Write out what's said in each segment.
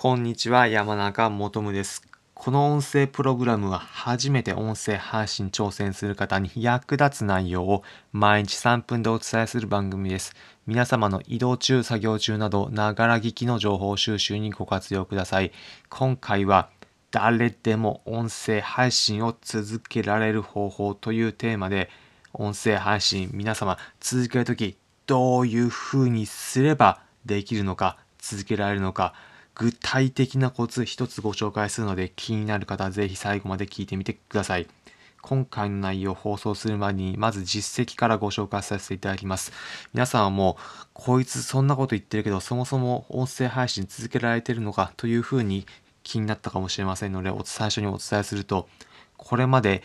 こんにちは、山中もとむです。この音声プログラムは初めて音声配信挑戦する方に役立つ内容を毎日3分でお伝えする番組です。皆様の移動中、作業中など、ながら聞きの情報収集にご活用ください。今回は誰でも音声配信を続けられる方法というテーマで、音声配信皆様続けるときどういうふうにすればできるのか、続けられるのか、具体的なコツ一つご紹介するので気になる方はぜひ最後まで聞いてみてください。今回の内容を放送する前にまず実績からご紹介させていただきます。皆さんはもうこいつそんなこと言ってるけどそもそも音声配信続けられてるのかというふうに気になったかもしれませんので最初にお伝えするとこれまで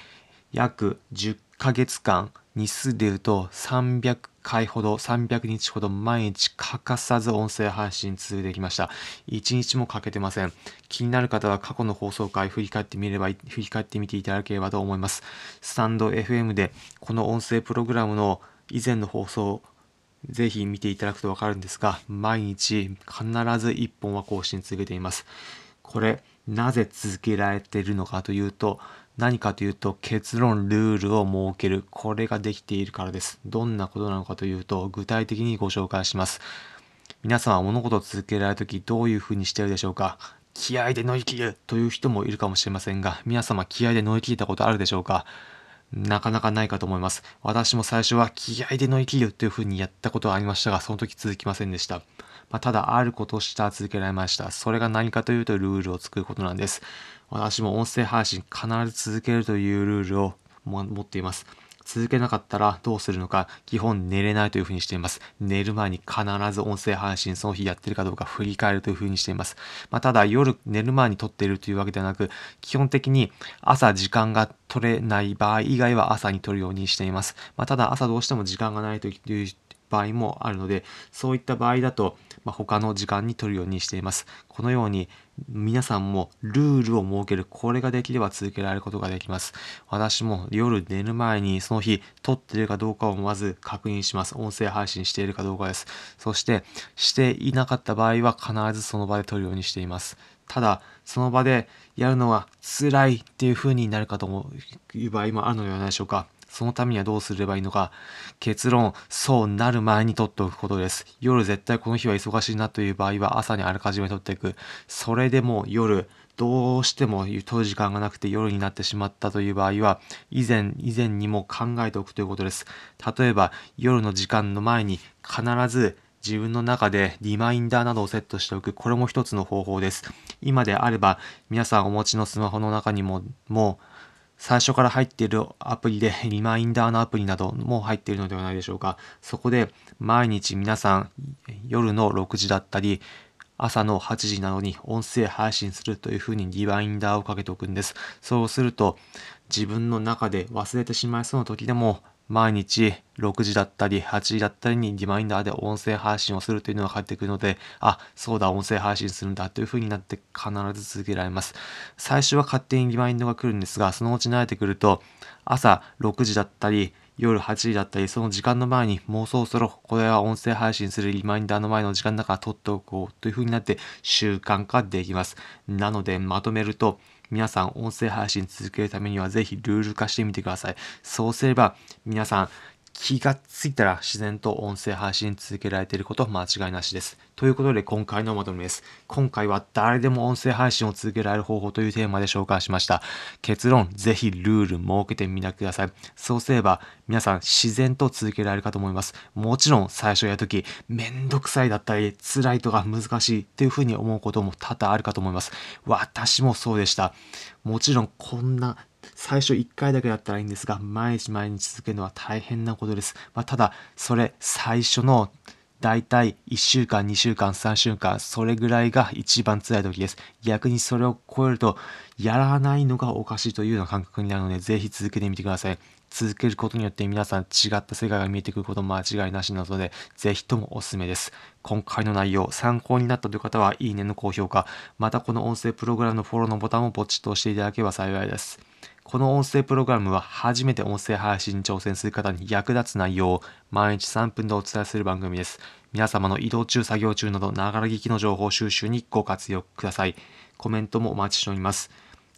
約10ヶ月間日数でいうと300回ほど300日ほど毎日欠かさず音声配信続けてきました。1日も欠けてません。気になる方は過去の放送回振り返ってみれば振り返ってみていただければと思います。スタンド FM でこの音声プログラムの以前の放送ぜひ見ていただくとわかるんですが毎日必ず1本は更新続けています。これなぜ続けられているのかというと何かというと結論ルールを設ける。これができているからです。どんなことなのかというと具体的にご紹介します。皆さんは物事を続けられる時どういうふうにしているでしょうか。気合で乗り切るという人もいるかもしれませんが皆様気合で乗り切ったことあるでしょうか。なかなかないかと思います。私も最初は気合で乗り切るというふうにやったことはありましたが、その時続きませんでした。まあ、ただ、あることをした続けられました。それが何かというと、ルールを作ることなんです。私も音声配信必ず続けるというルールを持っています。続けなかったらどうするのか、基本寝れないというふうにしています。寝る前に必ず音声配信その日やってるかどうか振り返るというふうにしています。まあ、ただ夜寝る前に撮っているというわけではなく、基本的に朝時間が取れない場合以外は朝に撮るようにしています。まあ、ただ朝どうしても時間がないという場合もあるので、そういった場合だと、まあ、他の時間に取るようにしています。このように皆さんもルールを設ける。これができれば続けられることができます。私も夜寝る前にその日撮っているかどうかをまず確認します。音声配信しているかどうかです。そしてしていなかった場合は必ずその場で撮るようにしています。ただ、その場でやるのは辛いっていう風になるかという場合もあるのではないでしょうか。そのためにはどうすればいいのか。結論、そうなる前に取っておくことです。夜絶対この日は忙しいなという場合は朝にあらかじめ取っていく。それでも夜、どうしても取る時間がなくて夜になってしまったという場合は、以前、以前にも考えておくということです。例えば、夜の時間の前に必ず自分の中でリマインダーなどをセットしておく。これも一つの方法です。今であれば、皆さんお持ちのスマホの中にも、もう、最初から入っているアプリで、リマインダーのアプリなども入っているのではないでしょうか。そこで毎日皆さん夜の6時だったり、朝の8時などに音声配信するというふうにリマインダーをかけておくんです。そうすると自分の中で忘れてしまいそうな時でも毎日6時だったり8時だったりにリマインダーで音声配信をするというのが返ってくるので、あ、そうだ、音声配信するんだという風になって必ず続けられます。最初は勝手にリマインドが来るんですが、そのうち慣れてくると、朝6時だったり、夜8時だったり、その時間の前にもうそろそろこれは音声配信するリマインダーの前の時間だから取っておこうという風になって習慣化できます。なのでまとめると、皆さん音声配信続けるためにはぜひルール化してみてください。そうすれば皆さん気がついたら自然と音声配信続けられていること間違いなしです。ということで今回のまとめです。今回は誰でも音声配信を続けられる方法というテーマで紹介しました。結論、ぜひルール設けてみてください。そうすれば皆さん自然と続けられるかと思います。もちろん最初やるときめんどくさいだったり辛いとか難しいっていうふうに思うことも多々あるかと思います。私もそうでした。もちろんこんな最初1回だけだったらいいんですが、毎日毎日続けるのは大変なことです。まあ、ただ、それ最初のだいたい1週間、2週間、3週間、それぐらいが一番辛い時です。逆にそれを超えると、やらないのがおかしいというような感覚になるので、ぜひ続けてみてください。続けることによって皆さん違った世界が見えてくること間違いなしなので、ぜひともおすすめです。今回の内容、参考になったという方は、いいねの高評価、またこの音声プログラムのフォローのボタンをポチッと押していただければ幸いです。この音声プログラムは初めて音声配信に挑戦する方に役立つ内容を毎日3分でお伝えする番組です。皆様の移動中、作業中など、ながら聞きの情報収集にご活用ください。コメントもお待ちしております。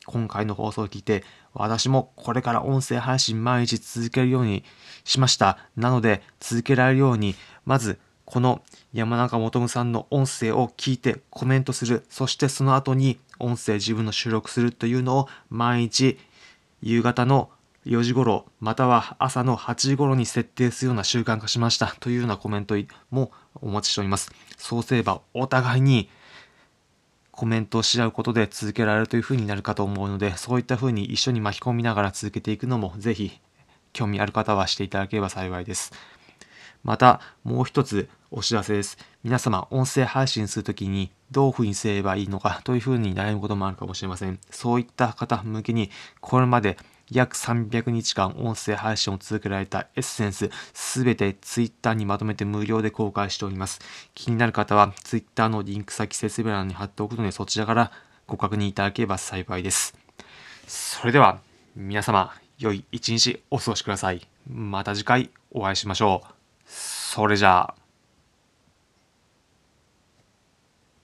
今回の放送を聞いて、私もこれから音声配信毎日続けるようにしました。なので、続けられるように、まず、この山中もとむさんの音声を聞いてコメントする。そしてその後に音声自分の収録するというのを毎日夕方の4時頃または朝の8時頃に設定するような習慣化しましたというようなコメントもお待ちしております。そうすればお互いにコメントをし合うことで続けられるというふうになるかと思うので、そういったふうに一緒に巻き込みながら続けていくのもぜひ興味ある方はしていただければ幸いです。また、もう一つお知らせです。皆様、音声配信するときにどういうふうにすればいいのかというふうに悩むこともあるかもしれません。そういった方向けに、これまで約300日間音声配信を続けられたエッセンスすべて Twitter にまとめて無料で公開しております。気になる方は Twitter のリンク先説明欄に貼っておくのでそちらからご確認いただければ幸いです。それでは皆様良い一日お過ごしください。また次回お会いしましょう。それじゃあ。